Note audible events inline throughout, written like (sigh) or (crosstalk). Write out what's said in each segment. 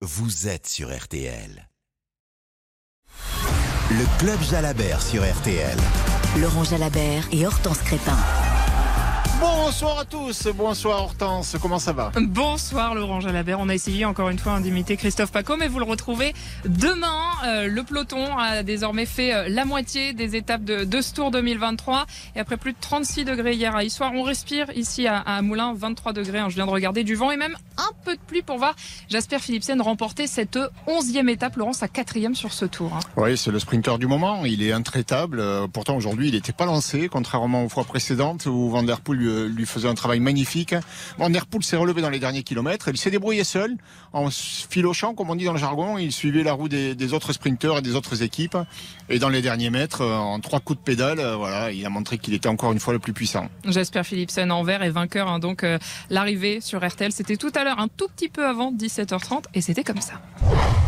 vous êtes sur RTL. Le club Jalabert sur RTL. Laurent Jalabert et Hortense Crépin. Bonsoir à tous, bonsoir Hortense, comment ça va Bonsoir Laurent Jalabert, on a essayé encore une fois hein, d'imiter Christophe Paco, mais vous le retrouvez demain. Euh, le peloton a désormais fait euh, la moitié des étapes de, de, ce Tour 2023 et après plus de 36 degrés hier à Issoire, on respire ici à, à Moulins, 23 degrés, hein, je viens de regarder du vent et même un peu de pluie pour voir Jasper Philipsen remporter cette 11e étape, Laurent, sa quatrième sur ce Tour. Hein. Oui, c'est le sprinter du moment, il est intraitable, euh, pourtant aujourd'hui il n'était pas lancé, contrairement aux fois précédentes où Van Der Poel lui faisait un travail magnifique. Van Der Poel s'est relevé dans les derniers kilomètres. Il s'est débrouillé seul, en filochant, comme on dit dans le jargon. Il suivait la roue des, autres sprinteurs et des autres équipes. Et dans les derniers mètres, euh, en trois coups de pédale, euh, voilà, il a montré qu'il était encore une fois le plus puissant. J'espère Philipsen en vert et vainqueur. Hein, donc euh, l'arrivée sur RTL, c'était tout à l'heure, un tout petit peu avant 17h30, et c'était comme ça.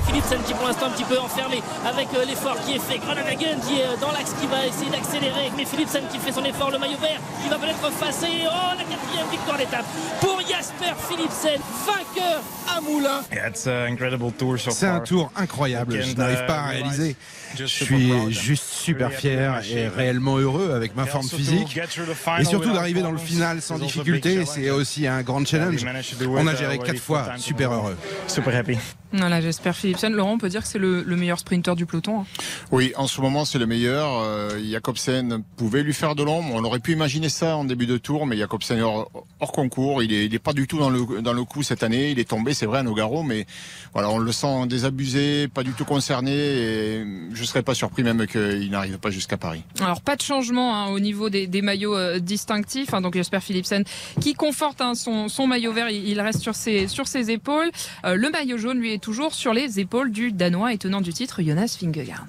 Philipsen qui pour l'instant un petit peu enfermé avec euh, l'effort qui est fait. Groenewegen qui est dans l'axe qui va essayer d'accélérer. Mais Philipsen qui fait son effort, le maillot vert, qui va peut-être passer. Oh, la quatrième victoire d'étape pour Jasper Philipsen, vainqueur à Moulins. C'est un tour incroyable, je n'arrive pas à réaliser. Je suis juste super fier et réellement heureux avec ma forme physique. Et surtout d'arriver dans le final sans difficulté, c'est aussi un grand challenge. On a géré quatre fois, super heureux. Super happy. Voilà, j'espère Philipsen. Laurent, on peut dire que c'est le, le, meilleur sprinter du peloton. Hein. Oui, en ce moment, c'est le meilleur. Euh, Jacobsen pouvait lui faire de l'ombre. On aurait pu imaginer ça en début de tour, mais Jacobsen est hors, hors concours. Il est, il est pas du tout dans le, dans le coup cette année. Il est tombé, c'est vrai, à Nogaro, mais voilà, on le sent désabusé, pas du tout concerné. Et je serais pas surpris même qu'il n'arrive pas jusqu'à Paris. Alors, pas de changement hein, au niveau des, des maillots euh, distinctifs. Hein, donc, j'espère Philipsen qui conforte hein, son, son, maillot vert. Il, il, reste sur ses, sur ses épaules. Euh, le maillot jaune, lui, est toujours sur les épaules du Danois et tenant du titre Jonas Vingegaard.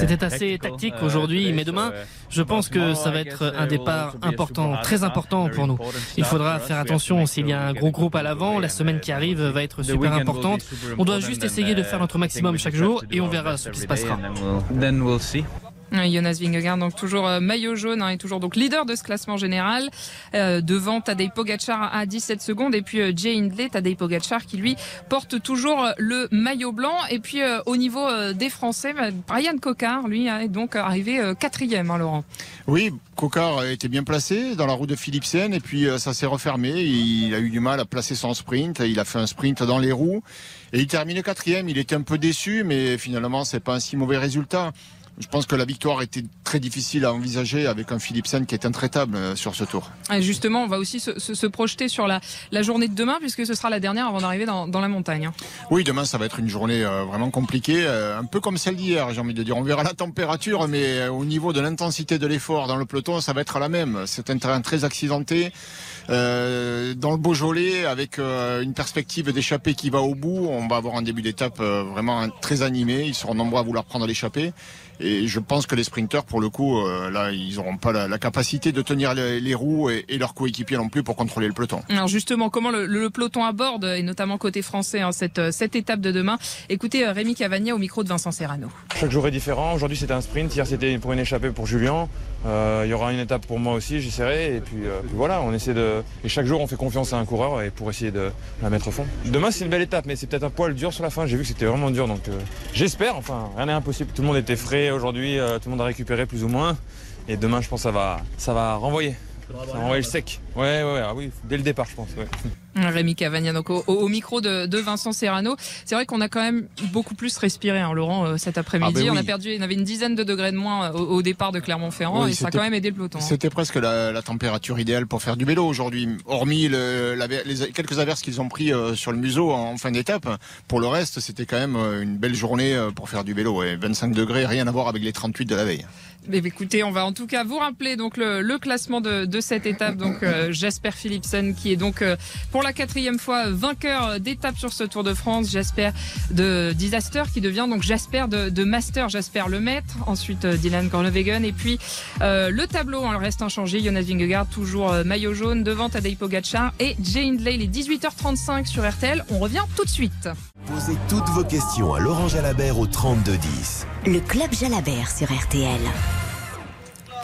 C'était assez tactique aujourd'hui, mais demain, je pense que ça va être un départ important, très important pour nous. Il faudra faire attention s'il y a un gros groupe à l'avant. La semaine qui arrive va être super importante. On doit juste essayer de faire notre maximum chaque jour et on verra ce qui se passera. Jonas Vingegaard, donc toujours euh, maillot jaune hein, et toujours donc leader de ce classement général. Euh, devant Tadej Pogacar à 17 secondes et puis euh, Jay Hindley, Tadej Pogacar qui lui porte toujours le maillot blanc. Et puis au niveau des Français, bah, Brian Cocard, lui, est donc arrivé quatrième, hein, Laurent. Oui, Cocard était bien placé dans la roue de Philipsen et puis ça s'est refermé. Il a eu du mal à placer son sprint. Il a fait un sprint dans les roues et il termine quatrième. Il était un peu déçu, mais finalement c'est pas un si mauvais résultat. Je pense que la victoire était très difficile à envisager avec un Philipsen qui est intraitable sur ce tour. Et justement, on va aussi se, se, se projeter sur la, la, journée de demain puisque ce sera la dernière avant d'arriver dans, dans, la montagne. Oui, demain ça va être une journée euh, vraiment compliquée, euh, un peu comme celle d'hier, j'ai envie de dire. On verra la température, mais euh, au niveau de l'intensité de l'effort dans le peloton, ça va être la même. C'est un terrain très accidenté. Euh, dans le Beaujolais, avec euh, une perspective d'échappée qui va au bout, on va avoir un début d'étape euh, vraiment très animé. Ils seront nombreux à vouloir prendre l'échappée. Et je pense que les sprinteurs, pour le coup, euh, là, ils n'auront pas la, la, capacité de tenir les, les roues et, et leurs coéquipiers non plus pour contrôler le peloton. Alors justement, comment le, le peloton aborde, et notamment côté français, hein, cette, cette étape de demain? Écoutez Rémi Cavagna au micro de Vincent Serrano. Chaque jour est différent. Aujourd'hui, c'était un sprint. Hier, c'était pour une échappée pour Julien. Euh, il y aura une étape pour moi aussi, j'essaierai. Et puis, euh, puis, voilà, on essaie de. Et chaque jour, on fait confiance à un coureur et pour essayer de la mettre au fond. Demain, c'est une belle étape, mais c'est peut-être un poil dur sur la fin. J'ai vu que c'était vraiment dur, donc euh, j'espère. Enfin, rien n'est impossible. Tout le monde était frais aujourd'hui, tout le monde a récupéré plus ou moins. Et demain, je pense que ça va, ça va renvoyer. Ça va renvoyer le sec. Ouais, ouais, ouais ah oui, dès le départ, je pense. Ouais. Rémi Cavagna, donc au, au micro de, de, Vincent Serrano. C'est vrai qu'on a quand même beaucoup plus respiré, hein, Laurent, euh, cet après-midi. Ah ben oui. On a perdu, y avait une dizaine de degrés de moins au, au départ de Clermont-Ferrand oui, et ça a quand même aidé le peloton. Hein. C'était presque la, la, température idéale pour faire du vélo aujourd'hui, hormis le, la, les, quelques averses qu'ils ont pris euh, sur le museau en, en fin d'étape. Pour le reste, c'était quand même euh, une belle journée euh, pour faire du vélo. Et 25 degrés, rien à voir avec les 38 de la veille. Mais écoutez, on va en tout cas vous rappeler donc le, le classement de, de, cette étape. Donc euh, Jasper Philipsen qui est donc euh, pour la quatrième fois vainqueur d'étape sur ce Tour de France. Jasper de Disaster qui devient donc Jasper de, de Master, Jasper le maître. Ensuite euh, Dylan Groenewegen et puis euh, le tableau en reste inchangé. Jonas Vingegaard toujours euh, maillot jaune devant Tadej Pogacar et Jay Hindley. Les 18h35 sur RTL. On revient tout de suite. Posez toutes vos questions à Laurent Jalabert au 32 10. Le club Jalabert sur RTL.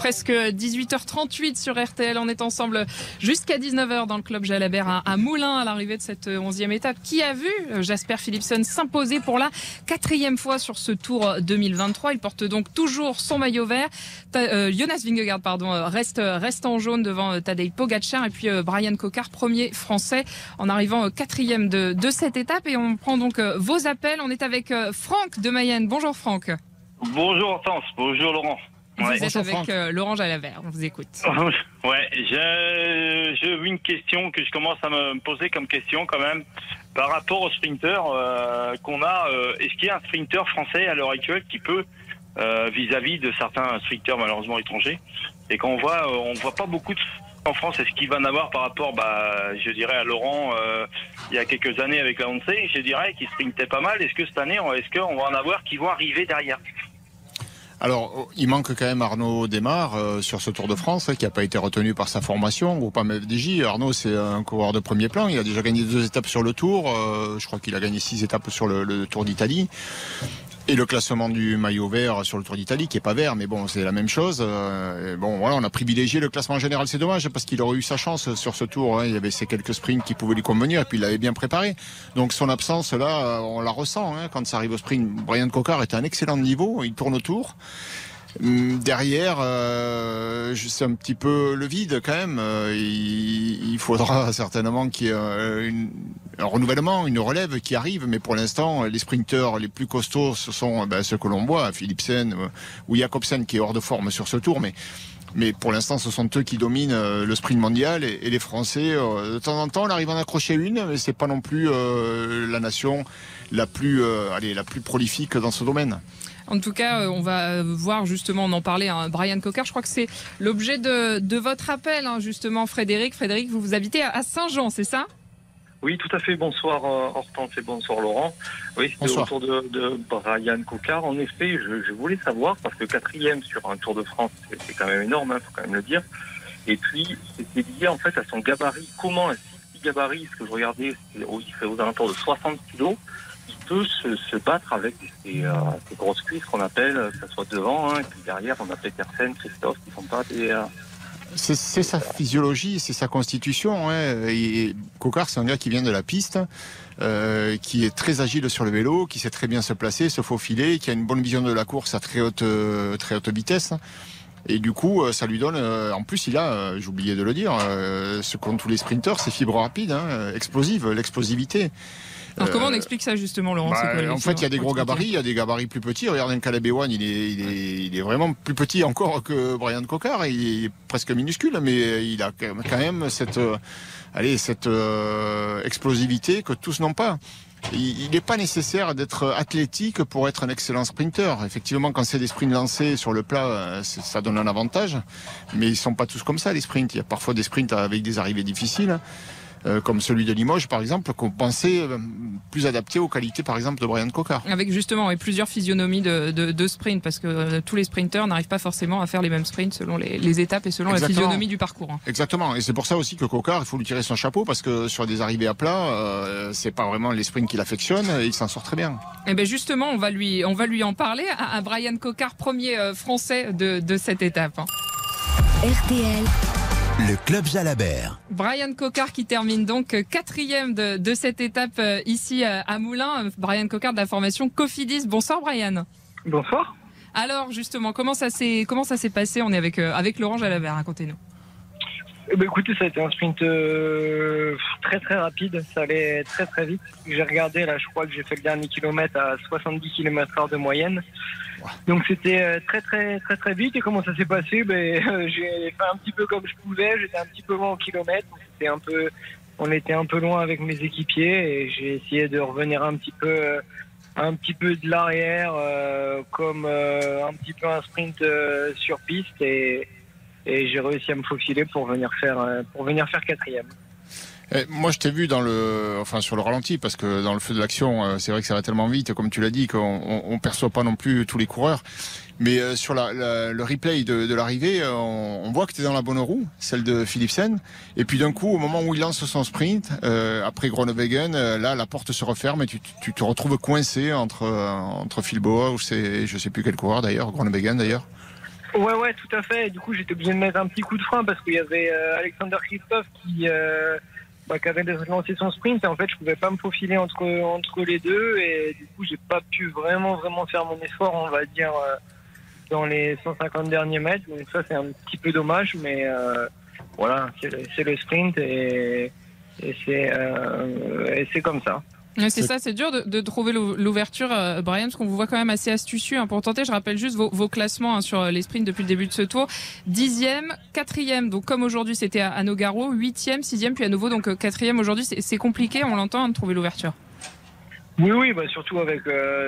Presque 18h38 sur RTL. On est ensemble jusqu'à 19h dans le club Jalabert à, Moulins à l'arrivée de cette 11e étape. Qui a vu Jasper Philipson s'imposer pour la quatrième fois sur ce Tour 2023 Il porte donc toujours son maillot vert. Euh, Jonas Vingegaard pardon, reste, reste en jaune devant Tadej Pogacar et puis Brian Cocard, premier français en arrivant quatrième de, de cette étape. Et on prend donc vos appels. On est avec Franck de Mayenne. Bonjour Franck. Bonjour Hortense, bonjour Laurent. Vous êtes avec euh, Laurent Jalabert, on vous écoute. (laughs) ouais, j'ai une question que je commence à me poser comme question quand même par rapport au sprinter euh, qu'on a. Euh, est-ce qu'il y a un sprinter français à l'heure actuelle qui peut, vis-à-vis de certains sprinters malheureusement étrangers, et qu'on voit, on voit pas beaucoup de en France, est-ce qu'il va en avoir par rapport, bah, je dirais à Laurent, il y a quelques années avec la Hansei, je dirais qu'il sprintait pas mal? Est-ce que cette année, est-ce qu'on va en avoir qui vont arriver derrière? Alors, il manque quand même Arnaud Desmar euh, sur ce Tour de France, hein, qui n'a pas été retenu par sa formation, ou pas FDJ. Arnaud, c'est un coureur de premier plan. Il a déjà gagné deux étapes sur le Tour. Euh, je crois qu'il a gagné six étapes sur le Tour d'Italie. Et le classement du maillot vert sur le Tour d'Italie, qui est pas vert, mais bon, c'est la même chose. Euh, bon, voilà, on a privilégié le classement général. C'est dommage parce qu'il aurait eu sa chance sur ce Tour. Hein. Il y avait ces quelques sprints qui pouvaient lui convenir, et puis il l'avait bien préparé. Donc son absence là, on la ressent hein, quand ça arrive au sprint. Brian Cocard est à un excellent niveau. Il tourne autour. Hum, derrière, euh, c'est un petit peu le vide quand même. Euh, il, faudra (laughs) certainement qu'il y ait euh, un renouvellement, une relève qui arrive, mais pour l'instant, les sprinteurs les plus costauds, ce sont ben, ceux que l'on voit, Philipsen ou Jacobsen qui est hors de forme sur ce tour, mais mais pour l'instant, ce sont eux qui dominent le sprint mondial et, les Français, de temps en temps, on arrive à en accrocher une, mais c'est pas non plus la nation la plus, allez, la plus prolifique dans ce domaine. En tout cas, euh, on va voir justement, on en parlait, hein, Brian Cocker. Je crois que c'est l'objet de, votre appel, hein, justement, Frédéric. Frédéric, vous vous habitez à Saint-Jean, c'est ça? Oui, tout à fait. Bonsoir euh, Hortense et bonsoir Laurent. Oui, c'est autour de, Brian Cocard. En effet, je, voulais savoir, parce que quatrième sur un Tour de France, c'est quand même énorme, il hein, faut quand même le dire. Et puis, c'était lié en fait à son gabarit. Comment un si gabarit, ce que je regardais, il fait aux alentours de 60 kilos, peut se, battre avec ces, euh, grosses cuisses qu'on appelle, euh, que ce soit devant, hein, et puis derrière, on a Petersen, Christophe, qui sont pas des. Euh, c'est sa physiologie, c'est sa constitution. Hein. Cocard, c'est un gars qui vient de la piste, qui est très agile sur le vélo, qui sait très bien se placer, se faufiler, qui a une bonne vision de la course à très haute, haute vitesse. Et du coup, ça lui donne. en plus, il a, oublié de le dire, ce qu'ont tous les sprinteurs, c'est fibres rapides, hein, explosives, l'explosivité. Alors comment on euh, explique ça justement, Laurent bah, En fait, il y a des gros gabarits, il y a des gabarits plus petits. Regardez Caleb Ewan, il est, il, est, il est vraiment plus petit encore que Brian Cocard. Il est presque minuscule, mais il a quand même cette, euh, allez, cette euh, explosivité que tous n'ont pas. Il n'est pas nécessaire d'être athlétique pour être un excellent sprinter. Effectivement, quand c'est des sprints lancés sur le plat, ça donne un avantage. Mais ils sont pas tous comme ça, les sprints. Il y a parfois des sprints avec des arrivées difficiles. Euh, comme celui de Limoges, par exemple, qu'on pensait euh, plus adapté aux qualités, par exemple, de Brian Cocard. Avec justement et plusieurs physionomies de, de, de sprint, parce que euh, tous les sprinteurs n'arrivent pas forcément à faire les mêmes sprints selon les, les étapes et selon la physionomie du parcours. Hein. Exactement, et c'est pour ça aussi que Cocard, il faut lui tirer son chapeau, parce que sur des arrivées à plat, euh, c'est pas vraiment les sprints qu'il affectionne, et il s'en sort très bien. Et eh bien justement, on va lui, on va lui en parler à, Brian Cocard, premier français de, de cette étape. Hein. RTL le Club Jalabert. Brian Cocard qui termine donc quatrième de, de cette étape euh, ici euh, à Moulins. Brian Cocard de la formation Cofidis. Bonsoir Brian. Bonsoir. Alors justement, comment ça s'est comment ça s'est passé? On est avec euh, avec Laurent Jalabert. Racontez-nous. Eh ben, écoutez, ça a été un sprint très très rapide, ça allait très très vite. J'ai regardé là, je crois que j'ai fait le dernier kilomètre à 70 km/h de moyenne. Donc c'était euh, très très très très vite. Et comment ça s'est passé? Ben, euh, J'ai fait un petit peu comme je pouvais. J'étais un petit peu loin au kilomètre. C'était un peu, on était un peu loin avec mes équipiers et j'ai essayé de revenir un petit peu, euh, un petit peu de l'arrière, comme un petit peu un sprint sur piste et, et j'ai réussi à me faufiler pour venir faire pour venir faire quatrième. Eh, moi, je t'ai vu dans le, enfin, sur le ralenti, parce que dans le feu de l'action, euh, c'est vrai que ça va tellement vite, comme tu l'as dit, qu'on on perçoit pas non plus tous les coureurs. Mais euh, sur le replay de, l'arrivée, euh, on, voit que tu es dans la bonne roue, celle de Philipsen. Et puis d'un coup, au moment où il lance son sprint, après Groenewegen, là, la porte se referme et tu, te retrouves coincé entre entre Philboa ou c'est, je sais plus quel coureur d'ailleurs, Groenewegen d'ailleurs. Ouais, ouais, tout à fait. du coup, j'étais obligé de mettre un petit coup de frein parce qu'il y avait Alexander Christophe qui, bah, qui avait lancé son sprint. Et en fait, je pouvais pas me faufiler entre, entre les deux. Et du coup, j'ai pas pu vraiment, vraiment faire mon effort, on va dire, dans les 150 derniers mètres. Donc ça, c'est un petit peu dommage. Mais voilà, c'est le sprint et, et c'est comme ça. C'est ça, c'est dur de, trouver l'ouverture, euh, Brian, parce qu'on vous voit quand même assez astucieux hein. pour tenter. Je rappelle juste vos, classements hein, sur euh, les sprints depuis le début de ce tour. Dixième, quatrième, donc comme aujourd'hui c'était à, Nogaro, huitième, sixième, puis à nouveau donc euh, quatrième aujourd'hui. C'est compliqué, on l'entend, hein, de trouver l'ouverture. Oui, oui, bah surtout avec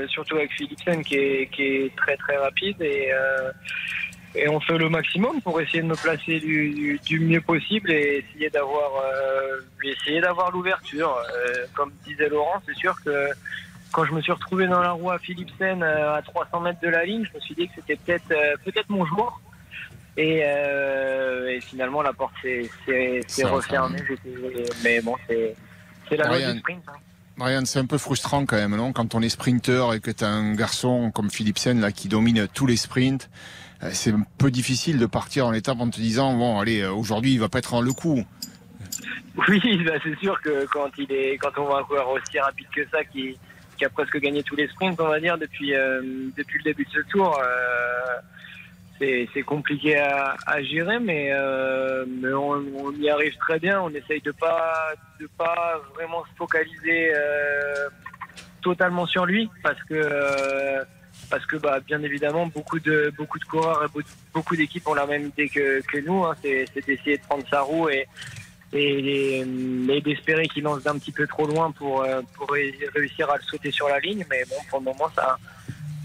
surtout avec Philipsen qui est, qui est très très rapide et et on fait le maximum pour essayer de me placer du, mieux possible et essayer d'avoir euh, essayer d'avoir l'ouverture. Euh, comme disait Laurent, c'est sûr que quand je me suis retrouvé dans la roue à Philipsen euh, à 300 mètres de la ligne, je me suis dit que c'était peut-être peut-être mon jour. Et, finalement la porte s'est refermée. Mais bon, c'est la loi du sprint. Hein. Marianne, c'est un peu frustrant quand même, non? Quand on est sprinter et que tu as un garçon comme Philipsen là qui domine tous les sprints euh, c'est un peu difficile de partir en étape en te disant bon allez euh, aujourd'hui il va pas être en le coup. Oui, bah, c'est sûr que quand il est quand on voit un coureur aussi rapide que ça qui, qui a presque gagné tous les sprints on va dire depuis euh, depuis le début de ce tour c'est compliqué à, gérer mais, mais on, y arrive très bien on essaye de pas de pas vraiment se focaliser totalement sur lui parce que parce que bah, bien évidemment beaucoup de beaucoup de coureurs et beaucoup d'équipes ont la même idée que, nous, hein. c'est d'essayer de prendre sa roue et, et, d'espérer qu'il lance d'un petit peu trop loin pour, euh, réussir à le sauter sur la ligne. Mais bon, pour le moment, ça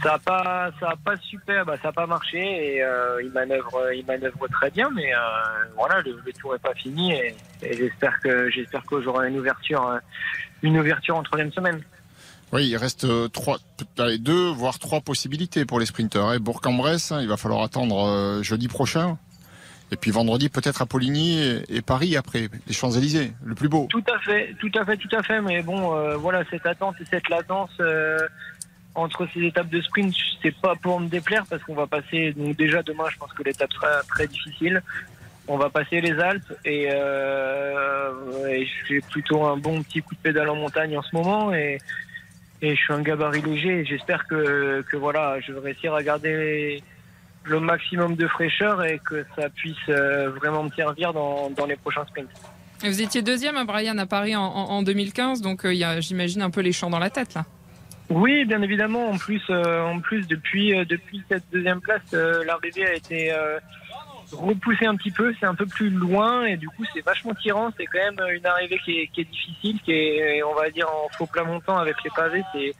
ça a pas ça a pas super, bah, ça a pas marché et euh, il manœuvre il manœuvre très bien, mais euh, voilà, le, tour est pas fini et, j'espère que j'espère que j'aurai une ouverture une ouverture en troisième semaine. Oui, il reste euh, deux, voire trois possibilités pour les sprinteurs. Et Bourg-en-Bresse, hein, il va falloir attendre euh, jeudi prochain. Et puis vendredi, peut-être à Poligny et, Paris après, les Champs-Élysées, le plus beau. Tout à fait, tout à fait, tout à fait. Mais bon, euh, voilà, cette attente et cette latence entre ces étapes de sprint, c'est pas pour me déplaire parce qu'on va passer. Donc déjà demain, je pense que l'étape sera très difficile. On va passer les Alpes et, et j'ai plutôt un bon petit coup de pédale en montagne en ce moment et et je suis un gabarit léger. J'espère que, que voilà, je vais réussir à garder le maximum de fraîcheur et que ça puisse euh, vraiment me servir dans, dans les prochains sprints. vous étiez deuxième à Brian à Paris en, en 2015, donc euh, il y a, j'imagine, un peu les champs dans la tête là. Oui, bien évidemment. En plus, euh, en plus depuis, depuis cette deuxième place, l'arrivée a été repousser un petit peu, c'est un peu plus loin et du coup c'est vachement tirant. C'est quand même une arrivée qui est, difficile, qui est on va dire en faux plat montant avec les pavés. C'est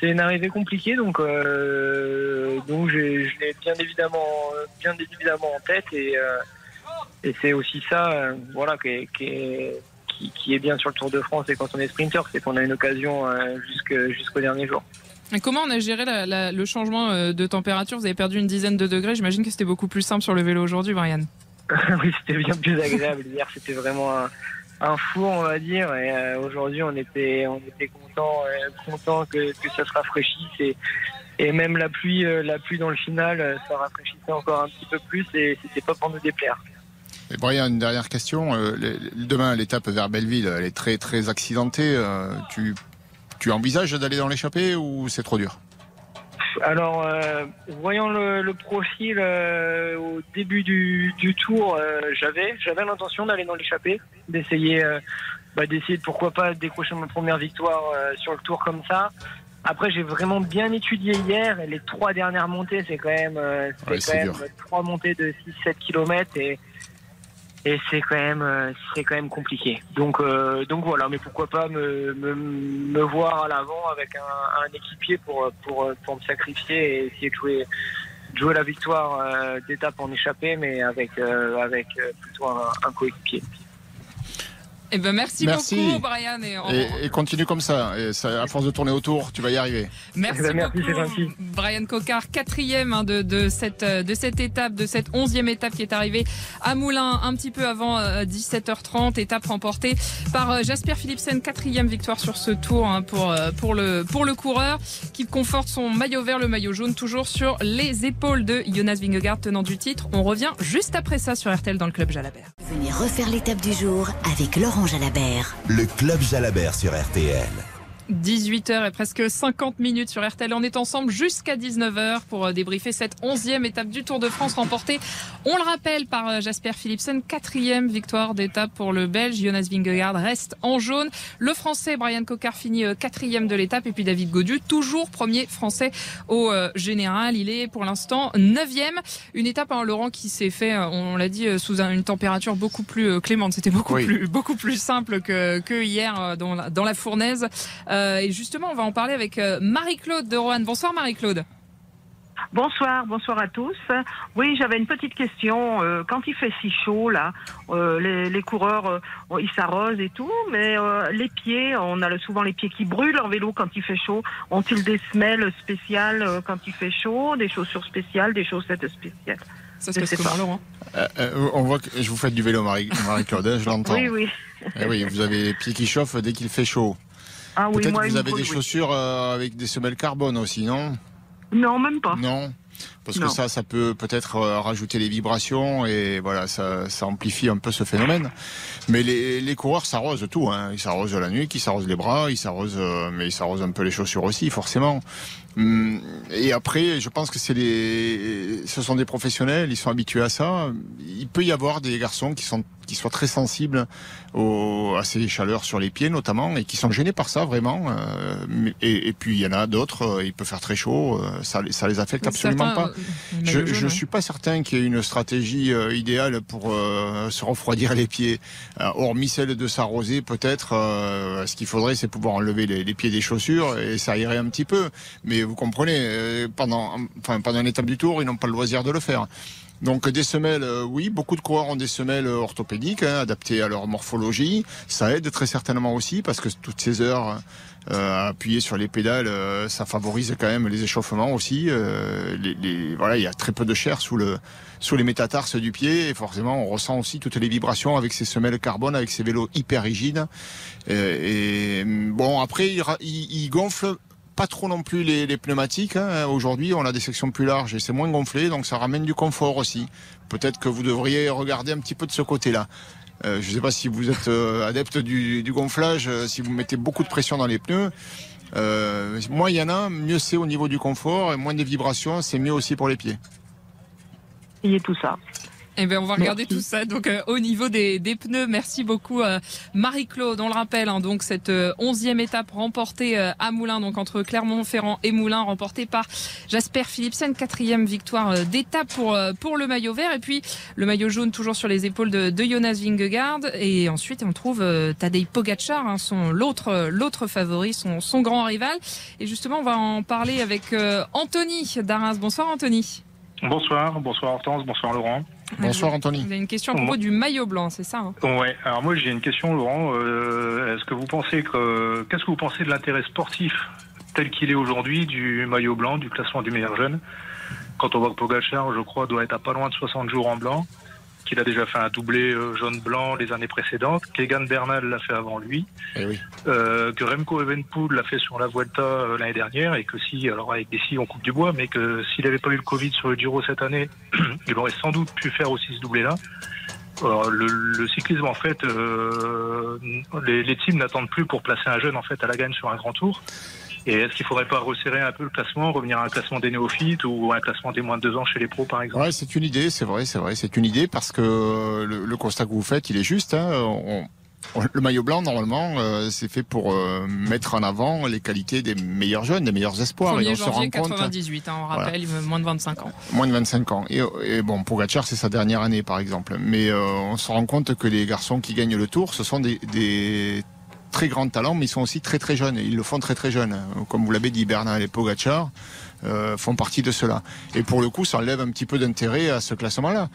c'est une arrivée compliquée donc euh, donc je l'ai bien évidemment bien évidemment en tête et euh, et c'est aussi ça euh, voilà qui qui, qui est bien sur le Tour de France et quand on est sprinter, c'est qu'on a une occasion jusqu'au dernier jour. Et comment on a géré le changement euh, de température? Vous avez perdu une dizaine de degrés. J'imagine que c'était beaucoup plus simple sur le vélo aujourd'hui, Brian. (laughs) oui, c'était bien plus agréable. Hier, c'était vraiment un, four, on va dire. Et euh, aujourd'hui, on était, on était content, euh, content que, ça se rafraîchisse. Et, et même la pluie, la pluie dans le final, ça rafraîchissait encore un petit peu plus. Et c'était pas pour nous déplaire. Et Brian, une dernière question. demain, l'étape vers Belleville, elle est très très accidentée. tu tu envisages d'aller dans l'échappée ou c'est trop dur? Alors, euh, voyant le, profil euh, au début du, tour, euh, j'avais j'avais l'intention d'aller dans l'échappée, d'essayer bah, d'essayer pourquoi pas décrocher ma première victoire sur le tour comme ça. Après, j'ai vraiment bien étudié hier et les trois dernières montées, c'est quand même, c'est quand même trois montées de 6-7 km et et c'est quand même euh, c'est quand même compliqué. Donc euh, donc voilà, mais pourquoi pas me, me, voir à l'avant avec un, équipier pour, pour pour me sacrifier et essayer de jouer jouer la victoire euh, d'étape en échappée, mais avec avec plutôt un, coéquipier. Eh ben merci, beaucoup, Brian. Et, continue comme ça. Et ça. À force de tourner autour, tu vas y arriver. Merci, eh ben, beaucoup, Brian Cocard, quatrième hein, de, de, cette, de cette étape, de cette onzième étape qui est arrivée à Moulins un petit peu avant 17h30. Euh, étape remportée par euh, Jasper Philipsen, quatrième victoire sur ce tour hein, pour, euh, pour, le, pour le coureur qui conforte son maillot vert, le maillot jaune, toujours sur les épaules de Jonas Vingegaard, tenant du titre. On revient juste après ça sur RTL dans le club Jalabert. Venez refaire l'étape du jour avec Laurent Jalabert. Le club Jalabert sur RTL. 18h et presque 50 minutes sur RTL. On est ensemble jusqu'à 19h pour euh, débriefer cette onzième étape du Tour de France remportée, on le rappelle, par euh, Jasper Philipsen. Quatrième victoire d'étape pour le Belge. Jonas Vingegaard reste en jaune. Le Français Brian Cocard finit euh, quatrième de l'étape. Et puis David Godu, toujours premier Français au général. Il est pour l'instant neuvième. Une étape, hein, Laurent, qui s'est fait, on l'a dit, sous une température beaucoup plus clémente. C'était beaucoup, plus, beaucoup plus simple que, que hier dans la, dans la fournaise. Euh, et justement, on va en parler avec euh, Marie-Claude de Roanne. Bonsoir Marie-Claude. Bonsoir, bonsoir à tous. Oui, j'avais une petite question. Euh, quand il fait si chaud là, les, coureurs ils s'arrosent et tout, mais les pieds, on a souvent les pieds qui brûlent en vélo quand il fait chaud. Ont-ils des semelles spéciales quand il fait chaud, des chaussures spéciales, des chaussettes spéciales? Ça se passe Laurent On voit que je vous fais du vélo, Marie-Claude, hein, je l'entends. Oui, oui. Eh oui, vous avez les pieds qui chauffent dès qu'il fait chaud. Ah Peut-être que vous avez des chaussures euh, avec des semelles carbone aussi, non? Non, même pas. Non? Parce que ça, ça peut peut-être euh, rajouter les vibrations et voilà, ça, ça amplifie un peu ce phénomène. Mais les, les coureurs s'arrosent tout, hein. ils s'arrosent la nuit, ils s'arrosent les bras, ils s'arrosent, euh, mais ils s'arrosent un peu les chaussures aussi, forcément. Hum, et après, je pense que c'est les, ce sont des professionnels, ils sont habitués à ça. Il peut y avoir des garçons qui sont qui soient très sensibles aux, à ces chaleurs sur les pieds notamment et qui sont gênés par ça vraiment. Euh, et, et, puis il y en a d'autres, euh, il peut faire très chaud, euh, ça, ça les affecte absolument pas. Je, je suis pas certain qu'il y ait une stratégie idéale pour se refroidir les pieds, hormis celle de s'arroser peut-être. ce qu'il faudrait, c'est pouvoir enlever les, les, pieds des chaussures et ça irait un petit peu. Mais vous comprenez, pendant, enfin, pendant une étape du tour, ils n'ont pas le loisir de le faire. Donc des semelles, euh, oui, beaucoup de coureurs ont des semelles euh, orthopédiques hein, adaptées à leur morphologie. Ça aide très certainement aussi parce que toutes ces heures euh, appuyer sur les pédales, euh, ça favorise quand même les échauffements aussi. Voilà, il y a très peu de chair sous le sous les métatarses du pied et forcément on ressent aussi toutes les vibrations avec ces semelles carbone, avec ces vélos hyper rigides. Et, bon après il, il, il gonfle pas trop non plus les, pneumatiques. Hein. Aujourd'hui, on a des sections plus larges et c'est moins gonflé, donc ça ramène du confort aussi. Peut-être que vous devriez regarder un petit peu de ce côté-là. Euh, je ne sais pas si vous êtes euh, adepte du, gonflage, euh, si vous mettez beaucoup de pression dans les pneus. moins il y en a, mieux c'est au niveau du confort et moins de vibrations, c'est mieux aussi pour les pieds. Et tout ça. Eh bien, on va regarder tout ça. Donc, euh, au niveau des, des, pneus, merci beaucoup euh, Marie-Claude. On le rappelle, hein, donc cette euh, onzième étape remportée à Moulins, donc entre Clermont-Ferrand et Moulins, remportée par Jasper Philipsen, quatrième victoire d'étape pour pour le maillot vert. Et puis le maillot jaune toujours sur les épaules de, de Jonas Vingegaard. Et ensuite, on trouve Tadej Pogacar, hein, son l'autre l'autre favori, son son grand rival. Et justement, on va en parler avec Anthony Darras. Bonsoir Anthony. Bonsoir, bonsoir Hortense, bonsoir Laurent. Bonsoir Anthony. Vous avez une question à propos du maillot blanc, c'est ça hein? Ouais. Alors moi j'ai une question, Laurent. Euh, est-ce que vous pensez que qu'est-ce que vous pensez de l'intérêt sportif tel qu'il est aujourd'hui du maillot blanc, du classement du meilleur jeune Quand on voit que Pogacar, je crois, doit être à pas loin de 60 jours en blanc qu'il a déjà fait un doublé euh, jaune-blanc les années précédentes, qu'Egan Bernal l'a fait avant lui, eh euh, que Remco Evenpool l'a fait sur la Vuelta euh, l'année dernière, et que si, alors avec des si on coupe du bois, mais que s'il n'avait pas eu le Covid sur le Giro cette année, (clears throat) il aurait sans doute pu faire aussi ce doublé-là. le, cyclisme, en fait, les, les teams n'attendent plus pour placer un jeune en fait à la gagne sur un grand tour. Et est-ce qu'il ne faudrait pas resserrer un peu le classement, revenir à un classement des néophytes ou à un classement des moins de deux ans chez les pros, par exemple? Ouais, c'est une idée, c'est vrai, c'est vrai, c'est une idée parce que le, constat que vous faites, il est juste. Hein, le maillot blanc, normalement, euh, c'est fait pour euh, mettre en avant les qualités des meilleurs jeunes, des meilleurs espoirs. 1er et on janvier se rend 98, hein, on rappelle, moins de 25 ans. Moins de 25 ans. Et, et bon, Pogacar, c'est sa dernière année, par exemple. Mais euh, on se rend compte que les garçons qui gagnent le Tour, ce sont des, des très grands talents, mais ils sont aussi très très jeunes. Ils le font très très jeunes. Comme vous l'avez dit, Bernal et Pogacar euh, font partie de cela. Et pour le coup, ça enlève un petit peu d'intérêt à ce classement-là.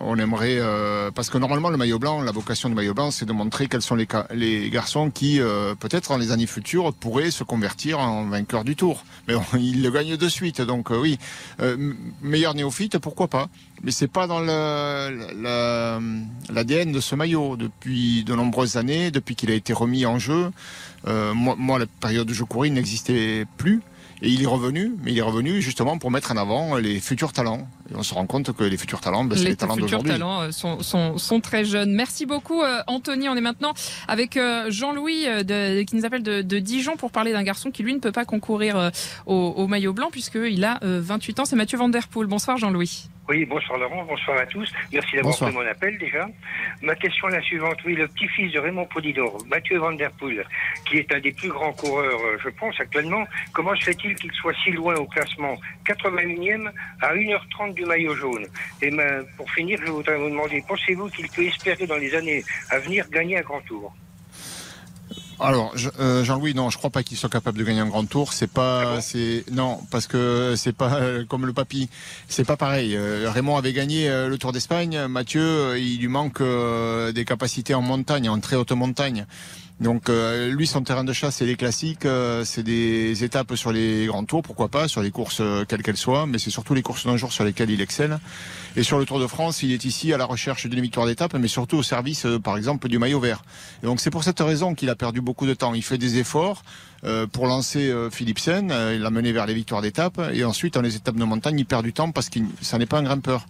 On aimerait parce que normalement le maillot blanc, la vocation du maillot blanc, c'est de montrer quels sont les, garçons qui peut-être dans les années futures pourraient se convertir en vainqueurs du Tour. Mais (laughs) il le gagne de suite, donc oui, meilleur néophyte, pourquoi pas? Mais c'est pas dans l'ADN de ce maillot depuis de nombreuses années, depuis qu'il a été remis en jeu. Euh, moi, la période où je courais, n'existait plus. Et il est revenu, mais il est revenu justement pour mettre en avant les futurs talents. Et on se rend compte que les futurs talents, ben, c'est les, talents d'aujourd'hui. Les futurs talents euh, sont, sont, sont, très jeunes. Merci beaucoup, euh, Anthony. On est maintenant avec Jean-Louis qui nous appelle de, de, Dijon pour parler d'un garçon qui, lui, ne peut pas concourir au, au maillot blanc puisqu'il a 28 ans. C'est Mathieu Van Der Poel. Bonsoir, Jean-Louis. Oui, bonsoir Laurent, bonsoir à tous. Merci d'avoir pris mon appel déjà. Ma question est la suivante. Oui, le petit-fils de Raymond Poulidor, Mathieu Van Der Poel, qui est un des plus grands coureurs, euh, je pense, actuellement, comment se fait-il qu'il soit si loin au classement? 81e à 1h30 du maillot jaune Et ben, pour finir, je voudrais vous demander, pensez-vous qu'il peut espérer dans les années à venir gagner un grand tour? Alors euh, Jean-Louis, non, je crois pas qu'il soit capable de gagner un grand tour. C'est pas, ah c'est non, parce que c'est pas euh, comme le papy. C'est pas pareil. Euh, Raymond avait gagné le Tour d'Espagne. Mathieu, il lui manque des capacités en montagne, en très haute montagne. Donc euh, lui, son terrain de chasse, c'est les classiques, euh, c'est des étapes sur les grands tours, pourquoi pas, sur les courses euh, quelles qu'elles soient, mais c'est surtout les courses d'un jour sur lesquelles il excelle. Et sur le Tour de France, il est ici à la recherche d'une victoire d'étape, mais surtout au service, par exemple, du maillot vert. Et donc c'est pour cette raison qu'il a perdu de temps. Il fait des efforts. pour lancer Philipsen, il l'a mené vers les victoires d'étape, et ensuite dans les étapes de montagne, il perd du temps parce que ça n'est pas un grimpeur.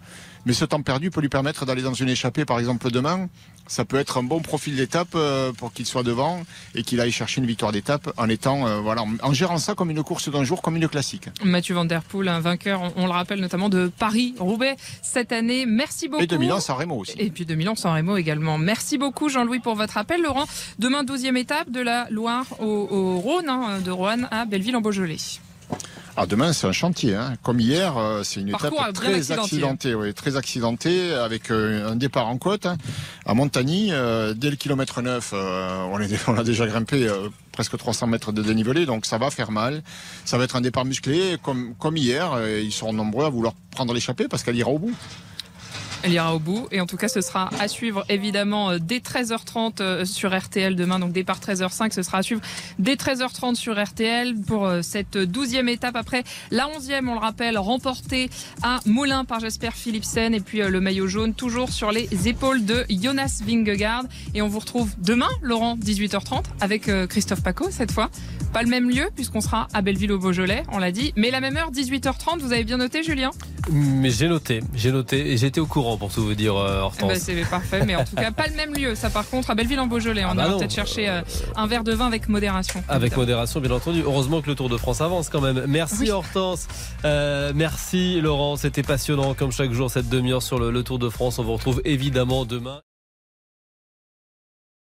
Mais ce temps perdu peut lui permettre d'aller dans une échappée, par exemple demain. Ça peut être un bon profil d'étape euh, pour qu'il soit devant et qu'il aille chercher une victoire d'étape en étant, euh, voilà, en gérant ça comme une course d'un jour, comme une classique. Mathieu Van Der Poel, un vainqueur, on, le rappelle notamment de Paris-Roubaix cette année. Merci beaucoup. Et de Milan-San Remo aussi. Et puis de Milan-San Remo également. Merci beaucoup Jean-Louis pour votre appel. Laurent, demain 12e étape de la Loire au, Rhône, hein, de Roanne à Belleville en Beaujolais. Ah, demain, c'est un chantier. Hein. Comme hier, euh, c'est une étape très accidentée, oui, très accidentée, avec euh, un départ en côte hein. à Montagny. Euh, dès le kilomètre 9, on, est, (laughs) on a déjà grimpé presque 300 mètres de dénivelé, donc ça va faire mal. Ça va être un départ musclé, comme, comme hier. ils seront nombreux à vouloir prendre l'échappée parce qu'elle ira au bout. Elle ira au bout. Et en tout cas, ce sera à suivre évidemment euh, dès 13h30 euh, sur RTL demain. Donc départ 13h05, ce sera à suivre dès 13h30 sur RTL pour euh, cette douzième étape. Après la onzième, on le rappelle, remportée à Moulin par Jasper Philipsen. Et puis le maillot jaune toujours sur les épaules de Jonas Vingegaard. Et on vous retrouve demain, Laurent, 18h30, avec Christophe Paco cette fois. Pas le même lieu puisqu'on sera à Belleville au Beaujolais, on l'a dit. Mais la même heure, 18h30, vous avez bien noté, Julien? Mais j'ai noté, j'ai noté et j'étais au courant pour tout vous dire, euh, Hortense. Eh ben, c'est parfait, mais en tout cas, pas le même lieu. Ça, par contre, à Belleville en Beaujolais, on ah bah peut-être chercher euh, un verre de vin avec modération. Avec modération, bien entendu. Heureusement que le Tour de France avance quand même. Merci Hortense, euh, merci Laurent. C'était passionnant comme chaque jour cette demi-heure sur le Tour de France. On vous retrouve évidemment demain.